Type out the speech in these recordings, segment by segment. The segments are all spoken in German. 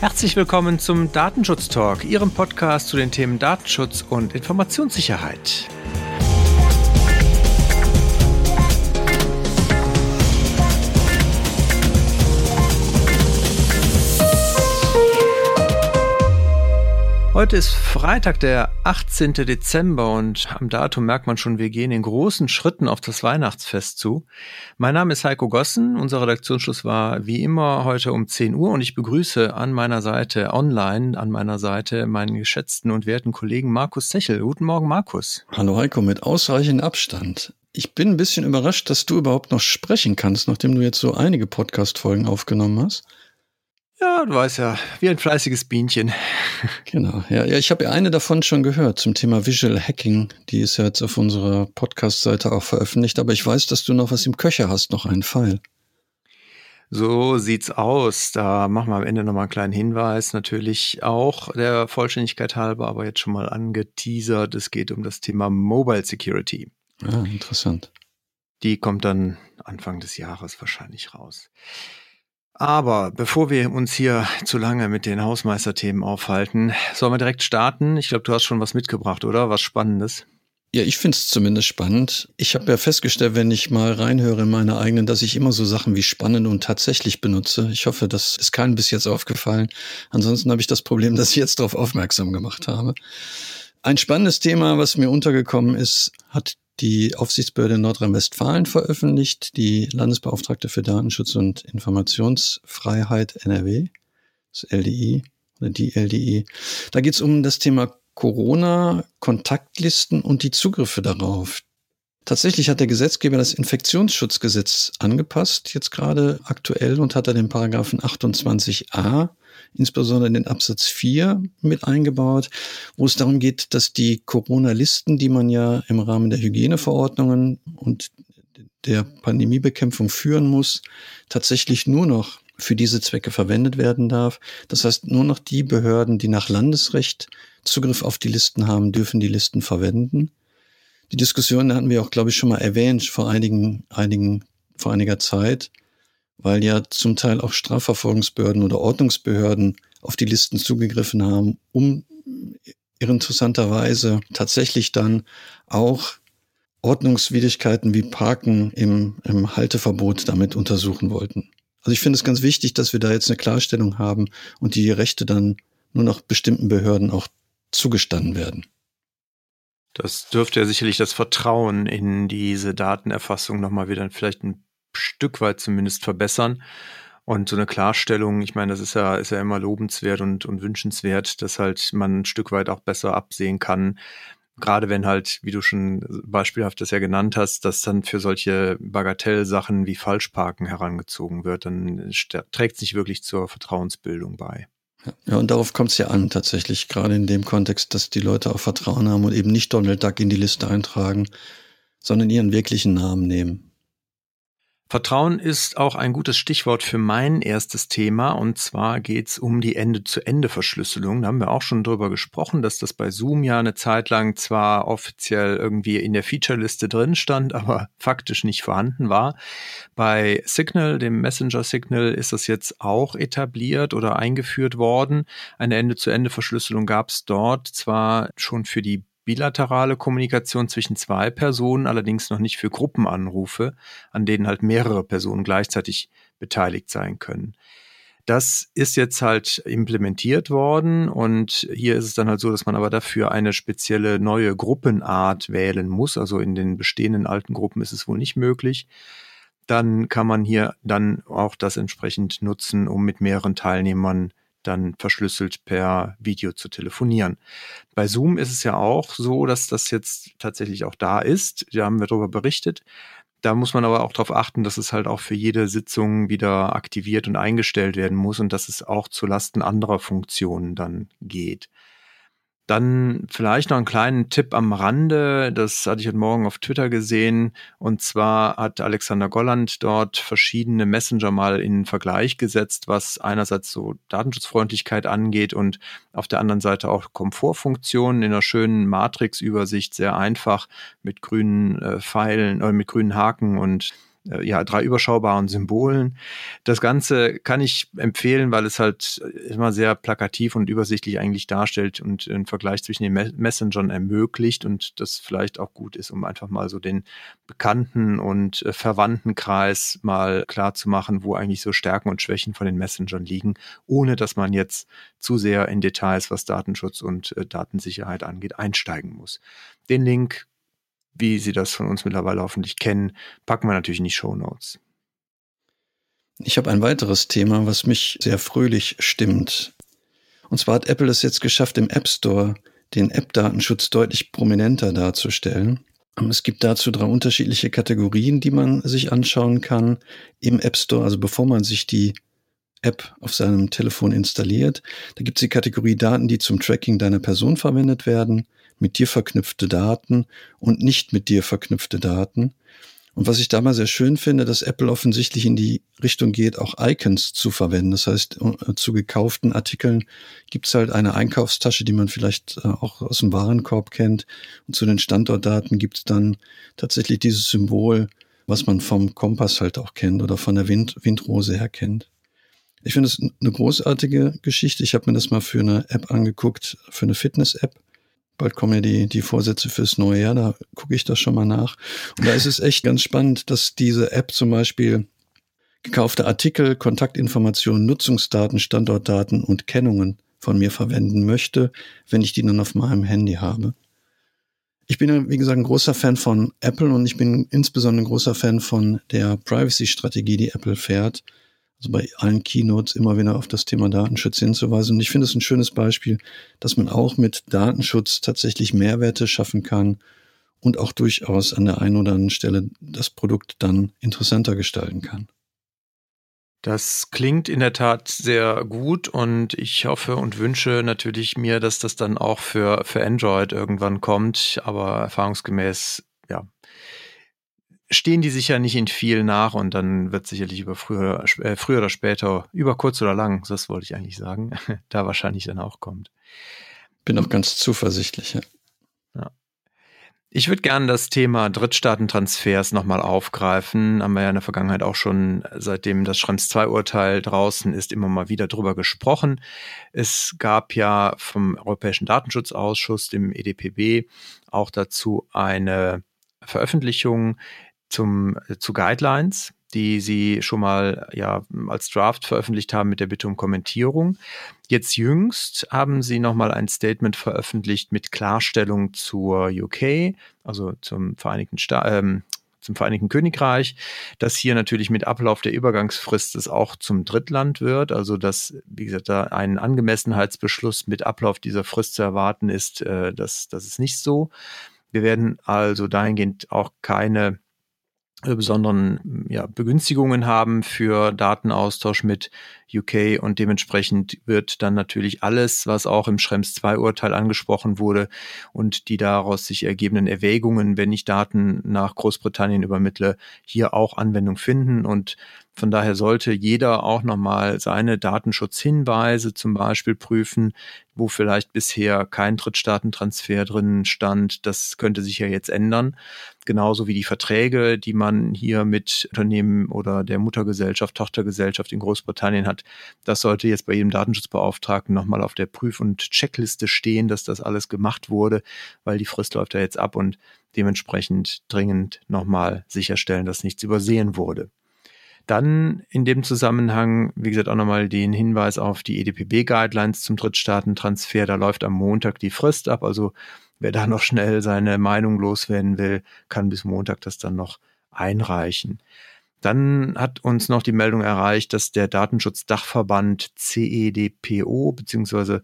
Herzlich willkommen zum Datenschutz Talk, Ihrem Podcast zu den Themen Datenschutz und Informationssicherheit. Heute ist Freitag, der 18. Dezember und am Datum merkt man schon, wir gehen in großen Schritten auf das Weihnachtsfest zu. Mein Name ist Heiko Gossen, unser Redaktionsschluss war wie immer heute um 10 Uhr und ich begrüße an meiner Seite online, an meiner Seite meinen geschätzten und werten Kollegen Markus Sechel. Guten Morgen, Markus. Hallo Heiko, mit ausreichend Abstand. Ich bin ein bisschen überrascht, dass du überhaupt noch sprechen kannst, nachdem du jetzt so einige Podcast-Folgen aufgenommen hast. Ja, du weißt ja, wie ein fleißiges Bienchen. Genau, ja, ja ich habe ja eine davon schon gehört zum Thema Visual Hacking. Die ist ja jetzt auf unserer Podcast-Seite auch veröffentlicht, aber ich weiß, dass du noch was im Köcher hast, noch einen Fall. So sieht's aus. Da machen wir am Ende nochmal einen kleinen Hinweis. Natürlich auch der Vollständigkeit halber, aber jetzt schon mal angeteasert. Es geht um das Thema Mobile Security. Ah, interessant. Die kommt dann Anfang des Jahres wahrscheinlich raus. Aber bevor wir uns hier zu lange mit den Hausmeisterthemen aufhalten, sollen wir direkt starten. Ich glaube, du hast schon was mitgebracht, oder? Was Spannendes. Ja, ich finde es zumindest spannend. Ich habe ja festgestellt, wenn ich mal reinhöre in meine eigenen, dass ich immer so Sachen wie spannend und tatsächlich benutze. Ich hoffe, das ist keinem bis jetzt aufgefallen. Ansonsten habe ich das Problem, dass ich jetzt darauf aufmerksam gemacht habe. Ein spannendes Thema, was mir untergekommen ist, hat die Aufsichtsbehörde Nordrhein-Westfalen veröffentlicht, die Landesbeauftragte für Datenschutz und Informationsfreiheit NRW, das LDI oder die LDI. Da geht es um das Thema Corona, Kontaktlisten und die Zugriffe darauf. Tatsächlich hat der Gesetzgeber das Infektionsschutzgesetz angepasst, jetzt gerade aktuell, und hat da den Paragraphen 28a insbesondere den Absatz 4 mit eingebaut, wo es darum geht, dass die Corona-Listen, die man ja im Rahmen der Hygieneverordnungen und der Pandemiebekämpfung führen muss, tatsächlich nur noch für diese Zwecke verwendet werden darf. Das heißt, nur noch die Behörden, die nach Landesrecht Zugriff auf die Listen haben, dürfen die Listen verwenden. Die Diskussion hatten wir auch, glaube ich, schon mal erwähnt vor einigen, einigen, vor einiger Zeit weil ja zum Teil auch Strafverfolgungsbehörden oder Ordnungsbehörden auf die Listen zugegriffen haben, um interessanterweise tatsächlich dann auch Ordnungswidrigkeiten wie Parken im, im Halteverbot damit untersuchen wollten. Also ich finde es ganz wichtig, dass wir da jetzt eine Klarstellung haben und die Rechte dann nur noch bestimmten Behörden auch zugestanden werden. Das dürfte ja sicherlich das Vertrauen in diese Datenerfassung nochmal wieder vielleicht ein Stück weit zumindest verbessern. Und so eine Klarstellung, ich meine, das ist ja, ist ja immer lobenswert und, und wünschenswert, dass halt man ein Stück weit auch besser absehen kann. Gerade wenn halt, wie du schon beispielhaft das ja genannt hast, dass dann für solche Bagatellsachen wie Falschparken herangezogen wird, dann trägt es nicht wirklich zur Vertrauensbildung bei. Ja, und darauf kommt es ja an, tatsächlich, gerade in dem Kontext, dass die Leute auch Vertrauen haben und eben nicht Donald Duck in die Liste eintragen, sondern ihren wirklichen Namen nehmen. Vertrauen ist auch ein gutes Stichwort für mein erstes Thema und zwar geht's um die Ende-zu-Ende-Verschlüsselung. Da haben wir auch schon drüber gesprochen, dass das bei Zoom ja eine Zeit lang zwar offiziell irgendwie in der Feature-Liste drin stand, aber faktisch nicht vorhanden war. Bei Signal, dem Messenger Signal, ist das jetzt auch etabliert oder eingeführt worden. Eine Ende-zu-Ende-Verschlüsselung gab's dort zwar schon für die bilaterale Kommunikation zwischen zwei Personen, allerdings noch nicht für Gruppenanrufe, an denen halt mehrere Personen gleichzeitig beteiligt sein können. Das ist jetzt halt implementiert worden und hier ist es dann halt so, dass man aber dafür eine spezielle neue Gruppenart wählen muss. Also in den bestehenden alten Gruppen ist es wohl nicht möglich. Dann kann man hier dann auch das entsprechend nutzen, um mit mehreren Teilnehmern dann verschlüsselt per Video zu telefonieren. Bei Zoom ist es ja auch so, dass das jetzt tatsächlich auch da ist. Da haben wir darüber berichtet. Da muss man aber auch darauf achten, dass es halt auch für jede Sitzung wieder aktiviert und eingestellt werden muss und dass es auch zu Lasten anderer Funktionen dann geht. Dann vielleicht noch einen kleinen Tipp am Rande. Das hatte ich heute Morgen auf Twitter gesehen. Und zwar hat Alexander Golland dort verschiedene Messenger mal in Vergleich gesetzt, was einerseits so Datenschutzfreundlichkeit angeht und auf der anderen Seite auch Komfortfunktionen in einer schönen Matrix-Übersicht, sehr einfach mit grünen äh, Pfeilen oder äh, mit grünen Haken und ja, drei überschaubaren Symbolen. Das Ganze kann ich empfehlen, weil es halt immer sehr plakativ und übersichtlich eigentlich darstellt und einen Vergleich zwischen den Messengern ermöglicht und das vielleicht auch gut ist, um einfach mal so den Bekannten- und äh, Verwandtenkreis mal klar zu machen, wo eigentlich so Stärken und Schwächen von den Messengern liegen, ohne dass man jetzt zu sehr in Details, was Datenschutz und äh, Datensicherheit angeht, einsteigen muss. Den Link wie Sie das von uns mittlerweile hoffentlich kennen, packen wir natürlich in die Show Notes. Ich habe ein weiteres Thema, was mich sehr fröhlich stimmt. Und zwar hat Apple es jetzt geschafft, im App Store den App-Datenschutz deutlich prominenter darzustellen. Es gibt dazu drei unterschiedliche Kategorien, die man sich anschauen kann im App Store, also bevor man sich die App auf seinem Telefon installiert. Da gibt es die Kategorie Daten, die zum Tracking deiner Person verwendet werden mit dir verknüpfte Daten und nicht mit dir verknüpfte Daten. Und was ich da mal sehr schön finde, dass Apple offensichtlich in die Richtung geht, auch Icons zu verwenden. Das heißt, äh, zu gekauften Artikeln gibt's halt eine Einkaufstasche, die man vielleicht äh, auch aus dem Warenkorb kennt. Und zu den Standortdaten gibt's dann tatsächlich dieses Symbol, was man vom Kompass halt auch kennt oder von der Wind Windrose her kennt. Ich finde es eine großartige Geschichte. Ich habe mir das mal für eine App angeguckt, für eine Fitness-App bald kommen ja die, die Vorsätze fürs neue Jahr, da gucke ich das schon mal nach. Und da ist es echt ganz spannend, dass diese App zum Beispiel gekaufte Artikel, Kontaktinformationen, Nutzungsdaten, Standortdaten und Kennungen von mir verwenden möchte, wenn ich die dann auf meinem Handy habe. Ich bin, wie gesagt, ein großer Fan von Apple und ich bin insbesondere ein großer Fan von der Privacy-Strategie, die Apple fährt also bei allen Keynotes immer wieder auf das Thema Datenschutz hinzuweisen. Und ich finde es ein schönes Beispiel, dass man auch mit Datenschutz tatsächlich Mehrwerte schaffen kann und auch durchaus an der einen oder anderen Stelle das Produkt dann interessanter gestalten kann. Das klingt in der Tat sehr gut und ich hoffe und wünsche natürlich mir, dass das dann auch für, für Android irgendwann kommt. Aber erfahrungsgemäß, stehen die sicher nicht in viel nach und dann wird sicherlich über früher, äh, früher oder später, über kurz oder lang, das wollte ich eigentlich sagen, da wahrscheinlich dann auch kommt. Bin auch ganz zuversichtlich. Ja. ja. Ich würde gerne das Thema Drittstaatentransfers nochmal aufgreifen. Haben wir ja in der Vergangenheit auch schon, seitdem das Schrems 2 Urteil draußen ist, immer mal wieder drüber gesprochen. Es gab ja vom Europäischen Datenschutzausschuss, dem EDPB, auch dazu eine Veröffentlichung, zum, äh, zu Guidelines, die sie schon mal ja als Draft veröffentlicht haben mit der Bitte um Kommentierung. Jetzt jüngst haben sie nochmal ein Statement veröffentlicht mit Klarstellung zur UK, also zum Vereinigten Sta ähm, zum Vereinigten Königreich, dass hier natürlich mit Ablauf der Übergangsfrist es auch zum Drittland wird, also dass, wie gesagt, da ein Angemessenheitsbeschluss mit Ablauf dieser Frist zu erwarten ist, äh, das, das ist nicht so. Wir werden also dahingehend auch keine besonderen ja, Begünstigungen haben für Datenaustausch mit UK und dementsprechend wird dann natürlich alles, was auch im Schrems 2 Urteil angesprochen wurde und die daraus sich ergebenden Erwägungen, wenn ich Daten nach Großbritannien übermittle, hier auch Anwendung finden und von daher sollte jeder auch nochmal seine Datenschutzhinweise zum Beispiel prüfen, wo vielleicht bisher kein Drittstaatentransfer drin stand. Das könnte sich ja jetzt ändern. Genauso wie die Verträge, die man hier mit Unternehmen oder der Muttergesellschaft, Tochtergesellschaft in Großbritannien hat. Das sollte jetzt bei jedem Datenschutzbeauftragten nochmal auf der Prüf- und Checkliste stehen, dass das alles gemacht wurde, weil die Frist läuft ja jetzt ab und dementsprechend dringend nochmal sicherstellen, dass nichts übersehen wurde. Dann in dem Zusammenhang, wie gesagt, auch nochmal den Hinweis auf die EDPB-Guidelines zum Drittstaatentransfer. Da läuft am Montag die Frist ab. Also wer da noch schnell seine Meinung loswerden will, kann bis Montag das dann noch einreichen. Dann hat uns noch die Meldung erreicht, dass der Datenschutzdachverband CEDPO beziehungsweise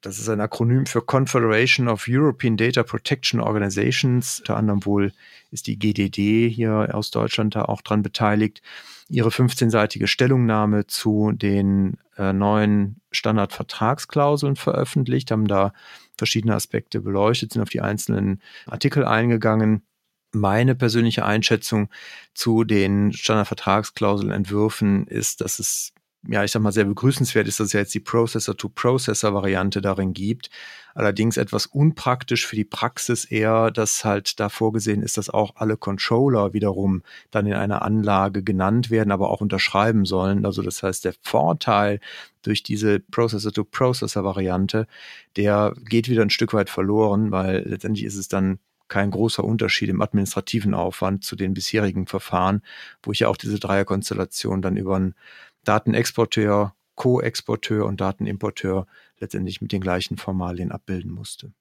das ist ein Akronym für Confederation of European Data Protection Organizations. Unter anderem wohl ist die GDD hier aus Deutschland da auch dran beteiligt. Ihre 15-seitige Stellungnahme zu den äh, neuen Standardvertragsklauseln veröffentlicht, haben da verschiedene Aspekte beleuchtet, sind auf die einzelnen Artikel eingegangen. Meine persönliche Einschätzung zu den Standardvertragsklauselentwürfen ist, dass es ja, ich sag mal, sehr begrüßenswert ist, dass es ja jetzt die Processor-to-Processor-Variante darin gibt. Allerdings etwas unpraktisch für die Praxis eher, dass halt da vorgesehen ist, dass auch alle Controller wiederum dann in einer Anlage genannt werden, aber auch unterschreiben sollen. Also das heißt, der Vorteil durch diese Processor-to-Processor-Variante, der geht wieder ein Stück weit verloren, weil letztendlich ist es dann kein großer Unterschied im administrativen Aufwand zu den bisherigen Verfahren, wo ich ja auch diese Dreierkonstellation dann über einen Datenexporteur, Co-Exporteur und Datenimporteur letztendlich mit den gleichen Formalien abbilden musste.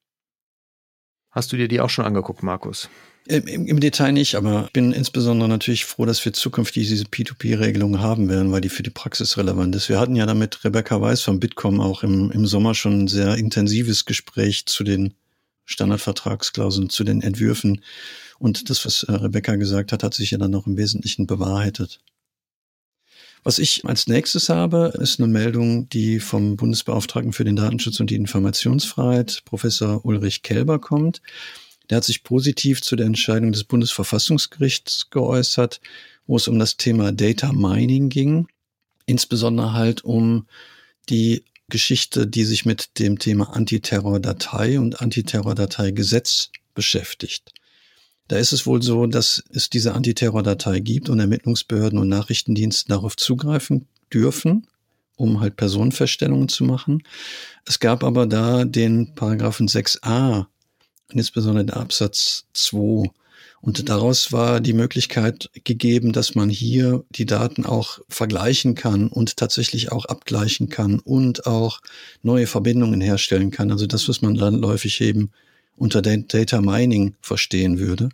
Hast du dir die auch schon angeguckt, Markus? Im, Im, Detail nicht, aber ich bin insbesondere natürlich froh, dass wir zukünftig diese P2P-Regelung haben werden, weil die für die Praxis relevant ist. Wir hatten ja damit Rebecca Weiß von Bitkom auch im, im Sommer schon ein sehr intensives Gespräch zu den Standardvertragsklauseln, zu den Entwürfen. Und das, was äh, Rebecca gesagt hat, hat sich ja dann noch im Wesentlichen bewahrheitet. Was ich als nächstes habe, ist eine Meldung, die vom Bundesbeauftragten für den Datenschutz und die Informationsfreiheit, Professor Ulrich Kelber, kommt. Der hat sich positiv zu der Entscheidung des Bundesverfassungsgerichts geäußert, wo es um das Thema Data Mining ging, insbesondere halt um die Geschichte, die sich mit dem Thema Antiterror-Datei und Antiterror-Datei-Gesetz beschäftigt. Da ist es wohl so, dass es diese Antiterror-Datei gibt und Ermittlungsbehörden und Nachrichtendienste darauf zugreifen dürfen, um halt Personenfeststellungen zu machen. Es gab aber da den Paragraphen 6a, insbesondere der Absatz 2. Und daraus war die Möglichkeit gegeben, dass man hier die Daten auch vergleichen kann und tatsächlich auch abgleichen kann und auch neue Verbindungen herstellen kann. Also das, was man dann läufig eben unter Data Mining verstehen würde.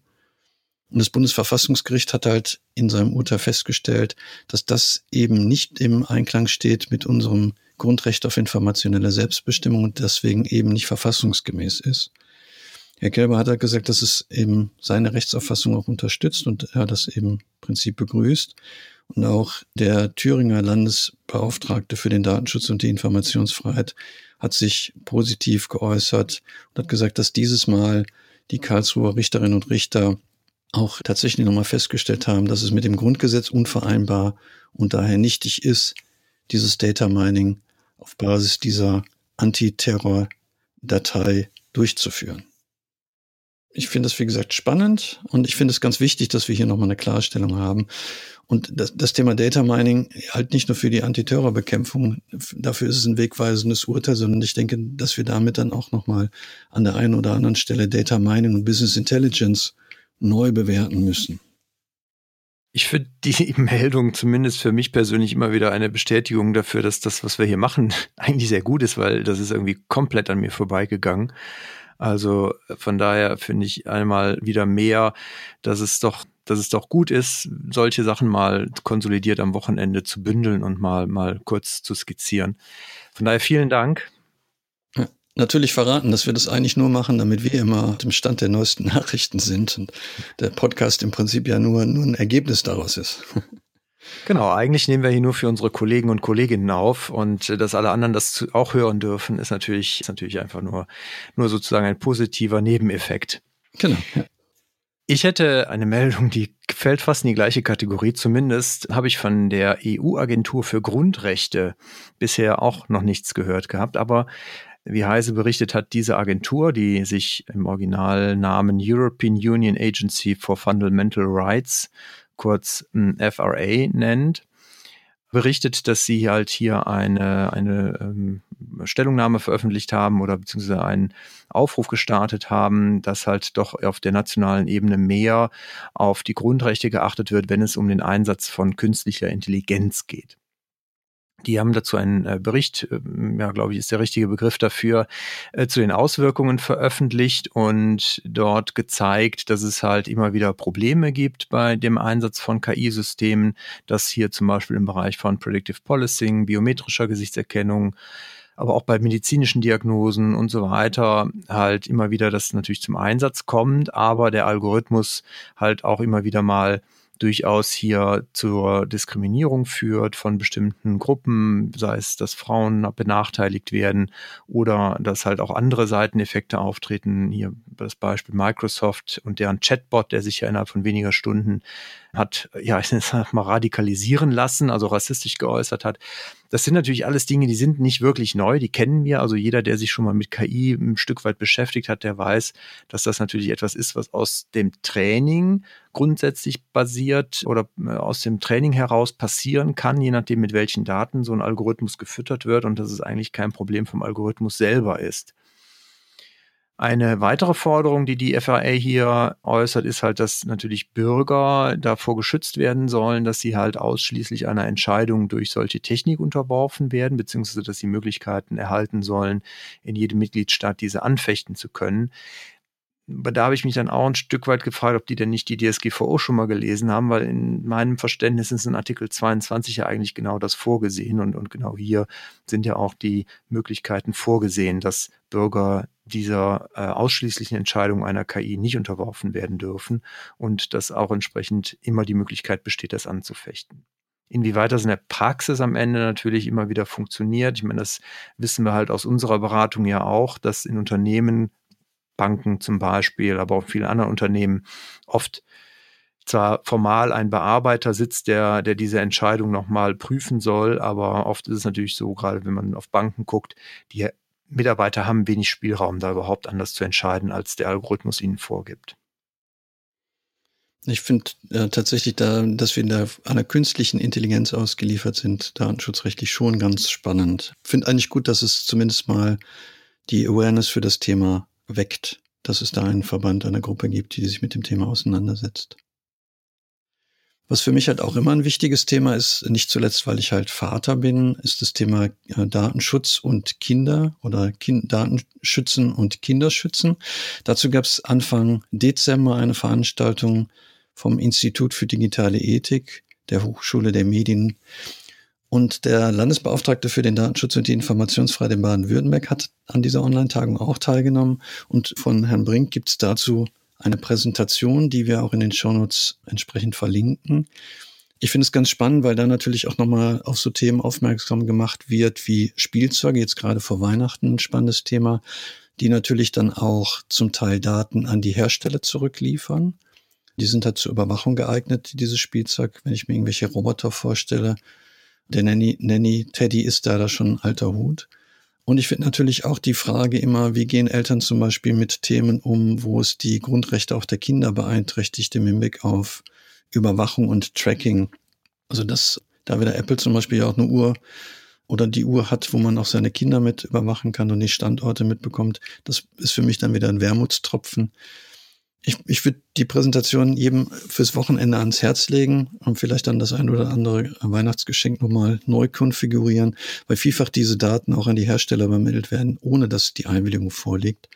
Und das Bundesverfassungsgericht hat halt in seinem Urteil festgestellt, dass das eben nicht im Einklang steht mit unserem Grundrecht auf informationelle Selbstbestimmung und deswegen eben nicht verfassungsgemäß ist. Herr Kelber hat halt gesagt, dass es eben seine Rechtsauffassung auch unterstützt und er das eben im Prinzip begrüßt. Und auch der Thüringer Landesbeauftragte für den Datenschutz und die Informationsfreiheit hat sich positiv geäußert und hat gesagt, dass dieses Mal die Karlsruher Richterinnen und Richter auch tatsächlich nochmal festgestellt haben, dass es mit dem Grundgesetz unvereinbar und daher nichtig ist, dieses Data Mining auf Basis dieser Antiterror-Datei durchzuführen. Ich finde es, wie gesagt, spannend und ich finde es ganz wichtig, dass wir hier nochmal eine Klarstellung haben. Und das, das Thema Data Mining halt nicht nur für die Antiterrorbekämpfung, dafür ist es ein wegweisendes Urteil, sondern ich denke, dass wir damit dann auch nochmal an der einen oder anderen Stelle Data Mining und Business Intelligence neu bewerten müssen. Ich finde die Meldung zumindest für mich persönlich immer wieder eine Bestätigung dafür, dass das, was wir hier machen, eigentlich sehr gut ist, weil das ist irgendwie komplett an mir vorbeigegangen. Also von daher finde ich einmal wieder mehr, dass es doch, dass es doch gut ist, solche Sachen mal konsolidiert am Wochenende zu bündeln und mal, mal kurz zu skizzieren. Von daher vielen Dank. Natürlich verraten, dass wir das eigentlich nur machen, damit wir immer dem Stand der neuesten Nachrichten sind und der Podcast im Prinzip ja nur, nur ein Ergebnis daraus ist. Genau, eigentlich nehmen wir hier nur für unsere Kollegen und Kolleginnen auf und äh, dass alle anderen das auch hören dürfen, ist natürlich, ist natürlich einfach nur, nur sozusagen ein positiver Nebeneffekt. Genau. Ja. Ich hätte eine Meldung, die fällt fast in die gleiche Kategorie. Zumindest habe ich von der EU-Agentur für Grundrechte bisher auch noch nichts gehört gehabt. Aber wie Heise berichtet hat, diese Agentur, die sich im Originalnamen European Union Agency for Fundamental Rights kurz FRA nennt, berichtet, dass sie halt hier eine, eine ähm, Stellungnahme veröffentlicht haben oder beziehungsweise einen Aufruf gestartet haben, dass halt doch auf der nationalen Ebene mehr auf die Grundrechte geachtet wird, wenn es um den Einsatz von künstlicher Intelligenz geht. Die haben dazu einen äh, Bericht, äh, ja, glaube ich, ist der richtige Begriff dafür, äh, zu den Auswirkungen veröffentlicht und dort gezeigt, dass es halt immer wieder Probleme gibt bei dem Einsatz von KI-Systemen, dass hier zum Beispiel im Bereich von Predictive Policing, biometrischer Gesichtserkennung, aber auch bei medizinischen Diagnosen und so weiter halt immer wieder das natürlich zum Einsatz kommt, aber der Algorithmus halt auch immer wieder mal durchaus hier zur Diskriminierung führt von bestimmten Gruppen, sei es, dass Frauen benachteiligt werden oder dass halt auch andere Seiteneffekte auftreten. Hier das Beispiel Microsoft und deren Chatbot, der sich ja innerhalb von weniger Stunden hat, ja, ich sag mal, radikalisieren lassen, also rassistisch geäußert hat. Das sind natürlich alles Dinge, die sind nicht wirklich neu, die kennen wir. Also jeder, der sich schon mal mit KI ein Stück weit beschäftigt hat, der weiß, dass das natürlich etwas ist, was aus dem Training grundsätzlich basiert oder äh, aus dem Training heraus passieren kann, je nachdem, mit welchen Daten so ein Algorithmus gefüttert wird und dass es eigentlich kein Problem vom Algorithmus selber ist. Eine weitere Forderung, die die FAA hier äußert, ist halt, dass natürlich Bürger davor geschützt werden sollen, dass sie halt ausschließlich einer Entscheidung durch solche Technik unterworfen werden, beziehungsweise dass sie Möglichkeiten erhalten sollen, in jedem Mitgliedstaat diese anfechten zu können da habe ich mich dann auch ein Stück weit gefragt, ob die denn nicht die DSGVO schon mal gelesen haben, weil in meinem Verständnis ist in Artikel 22 ja eigentlich genau das vorgesehen und, und genau hier sind ja auch die Möglichkeiten vorgesehen, dass Bürger dieser äh, ausschließlichen Entscheidung einer KI nicht unterworfen werden dürfen und dass auch entsprechend immer die Möglichkeit besteht, das anzufechten. Inwieweit das in der Praxis am Ende natürlich immer wieder funktioniert. Ich meine, das wissen wir halt aus unserer Beratung ja auch, dass in Unternehmen Banken zum Beispiel, aber auch viele andere Unternehmen oft zwar formal ein Bearbeiter sitzt, der, der diese Entscheidung nochmal prüfen soll, aber oft ist es natürlich so, gerade wenn man auf Banken guckt, die Mitarbeiter haben wenig Spielraum, da überhaupt anders zu entscheiden, als der Algorithmus ihnen vorgibt. Ich finde äh, tatsächlich, da, dass wir in der, einer künstlichen Intelligenz ausgeliefert sind, datenschutzrechtlich schon ganz spannend. Finde eigentlich gut, dass es zumindest mal die Awareness für das Thema weckt, dass es da einen Verband, eine Gruppe gibt, die sich mit dem Thema auseinandersetzt. Was für mich halt auch immer ein wichtiges Thema ist, nicht zuletzt, weil ich halt Vater bin, ist das Thema äh, Datenschutz und Kinder oder kind Datenschützen und Kinderschützen. Dazu gab es Anfang Dezember eine Veranstaltung vom Institut für digitale Ethik der Hochschule der Medien und der Landesbeauftragte für den Datenschutz und die Informationsfreiheit in Baden-Württemberg hat an dieser Online-Tagung auch teilgenommen. Und von Herrn Brink gibt es dazu eine Präsentation, die wir auch in den Shownotes entsprechend verlinken. Ich finde es ganz spannend, weil da natürlich auch nochmal auf so Themen aufmerksam gemacht wird wie Spielzeuge, jetzt gerade vor Weihnachten ein spannendes Thema, die natürlich dann auch zum Teil Daten an die Hersteller zurückliefern. Die sind halt zur Überwachung geeignet, dieses Spielzeug. Wenn ich mir irgendwelche Roboter vorstelle, der Nanny, Nanny Teddy ist da, da schon ein alter Hut. Und ich finde natürlich auch die Frage immer, wie gehen Eltern zum Beispiel mit Themen um, wo es die Grundrechte auch der Kinder beeinträchtigt im Hinblick auf Überwachung und Tracking. Also dass da wieder Apple zum Beispiel auch eine Uhr oder die Uhr hat, wo man auch seine Kinder mit überwachen kann und die Standorte mitbekommt. Das ist für mich dann wieder ein Wermutstropfen ich, ich würde die Präsentation jedem fürs Wochenende ans Herz legen und vielleicht dann das ein oder andere Weihnachtsgeschenk nochmal neu konfigurieren, weil vielfach diese Daten auch an die Hersteller übermittelt werden, ohne dass die Einwilligung vorliegt.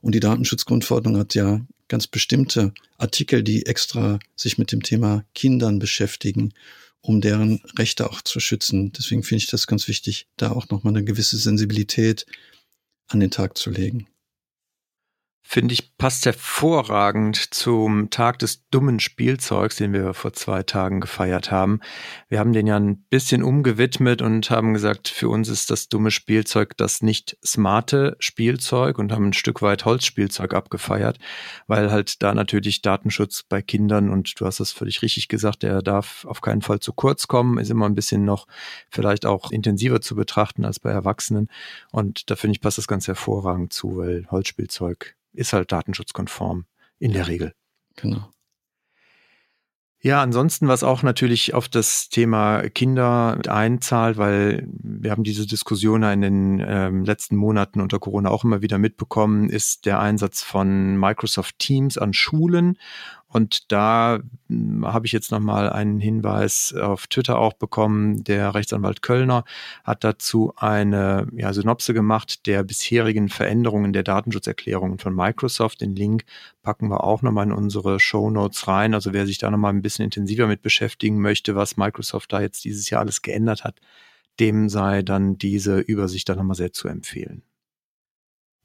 Und die Datenschutzgrundverordnung hat ja ganz bestimmte Artikel, die extra sich mit dem Thema Kindern beschäftigen, um deren Rechte auch zu schützen. Deswegen finde ich das ganz wichtig, da auch nochmal eine gewisse Sensibilität an den Tag zu legen finde ich, passt hervorragend zum Tag des dummen Spielzeugs, den wir vor zwei Tagen gefeiert haben. Wir haben den ja ein bisschen umgewidmet und haben gesagt, für uns ist das dumme Spielzeug das nicht smarte Spielzeug und haben ein Stück weit Holzspielzeug abgefeiert, weil halt da natürlich Datenschutz bei Kindern und du hast das völlig richtig gesagt, der darf auf keinen Fall zu kurz kommen, ist immer ein bisschen noch vielleicht auch intensiver zu betrachten als bei Erwachsenen. Und da finde ich, passt das ganz hervorragend zu, weil Holzspielzeug ist halt datenschutzkonform in der Regel. Genau. Ja, ansonsten, was auch natürlich auf das Thema Kinder einzahlt, weil wir haben diese Diskussion in den ähm, letzten Monaten unter Corona auch immer wieder mitbekommen, ist der Einsatz von Microsoft Teams an Schulen. Und da hm, habe ich jetzt nochmal einen Hinweis auf Twitter auch bekommen. Der Rechtsanwalt Kölner hat dazu eine ja, Synopse gemacht der bisherigen Veränderungen der Datenschutzerklärungen von Microsoft. Den Link packen wir auch nochmal in unsere Show Notes rein. Also wer sich da nochmal ein bisschen intensiver mit beschäftigen möchte, was Microsoft da jetzt dieses Jahr alles geändert hat, dem sei dann diese Übersicht dann nochmal sehr zu empfehlen.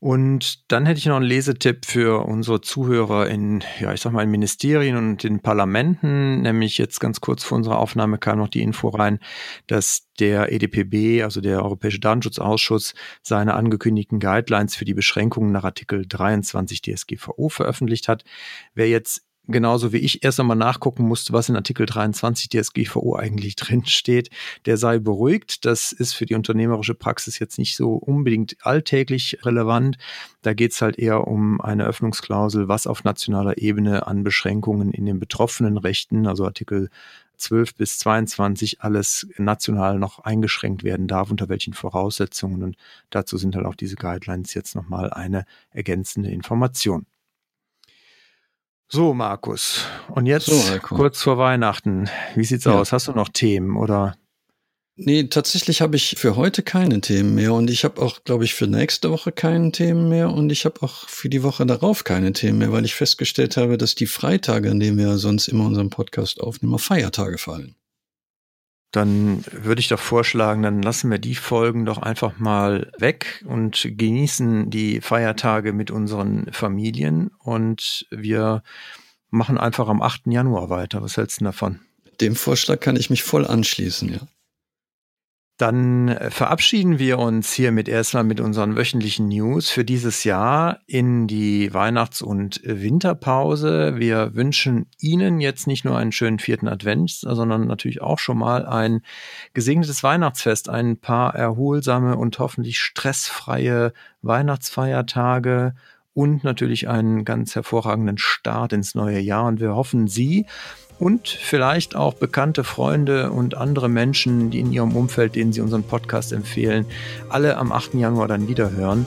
Und dann hätte ich noch einen Lesetipp für unsere Zuhörer in, ja, ich sag mal, in Ministerien und in Parlamenten. Nämlich jetzt ganz kurz vor unserer Aufnahme kam noch die Info rein, dass der EDPB, also der Europäische Datenschutzausschuss, seine angekündigten Guidelines für die Beschränkungen nach Artikel 23 DSGVO veröffentlicht hat. Wer jetzt genauso wie ich erst einmal nachgucken musste, was in Artikel 23 DSGVO eigentlich drin steht, der sei beruhigt. Das ist für die unternehmerische Praxis jetzt nicht so unbedingt alltäglich relevant. Da geht es halt eher um eine Öffnungsklausel, was auf nationaler Ebene an Beschränkungen in den betroffenen Rechten, also Artikel 12 bis 22 alles national noch eingeschränkt werden darf, unter welchen Voraussetzungen. Und dazu sind halt auch diese Guidelines jetzt nochmal eine ergänzende Information. So, Markus. Und jetzt so, kurz vor Weihnachten. Wie sieht's ja. aus? Hast du noch Themen oder? Nee, tatsächlich habe ich für heute keine Themen mehr und ich habe auch, glaube ich, für nächste Woche keine Themen mehr und ich habe auch für die Woche darauf keine Themen mehr, weil ich festgestellt habe, dass die Freitage, an denen wir sonst immer unseren Podcast aufnehmen, auf Feiertage fallen. Dann würde ich doch vorschlagen, dann lassen wir die Folgen doch einfach mal weg und genießen die Feiertage mit unseren Familien und wir machen einfach am 8. Januar weiter. Was hältst du davon? Dem Vorschlag kann ich mich voll anschließen, ja. Dann äh, verabschieden wir uns hiermit erstmal mit unseren wöchentlichen News für dieses Jahr in die Weihnachts- und Winterpause. Wir wünschen Ihnen jetzt nicht nur einen schönen vierten Advent, sondern natürlich auch schon mal ein gesegnetes Weihnachtsfest, ein paar erholsame und hoffentlich stressfreie Weihnachtsfeiertage und natürlich einen ganz hervorragenden Start ins neue Jahr. Und wir hoffen, Sie und vielleicht auch bekannte Freunde und andere Menschen, die in ihrem Umfeld, denen sie unseren Podcast empfehlen, alle am 8. Januar dann wieder hören.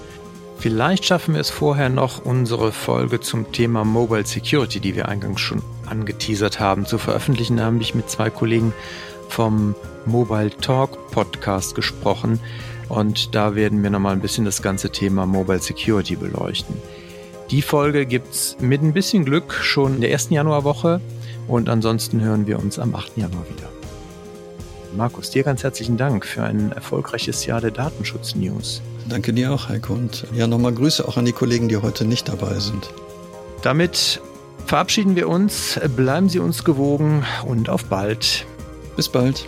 Vielleicht schaffen wir es vorher noch, unsere Folge zum Thema Mobile Security, die wir eingangs schon angeteasert haben, zu veröffentlichen. Da habe ich mit zwei Kollegen vom Mobile Talk Podcast gesprochen und da werden wir nochmal ein bisschen das ganze Thema Mobile Security beleuchten. Die Folge gibt es mit ein bisschen Glück schon in der ersten Januarwoche und ansonsten hören wir uns am 8. Januar wieder. Markus, dir ganz herzlichen Dank für ein erfolgreiches Jahr der Datenschutz-News. Danke dir auch, Heiko. Und ja, nochmal Grüße auch an die Kollegen, die heute nicht dabei sind. Damit verabschieden wir uns. Bleiben Sie uns gewogen und auf bald. Bis bald.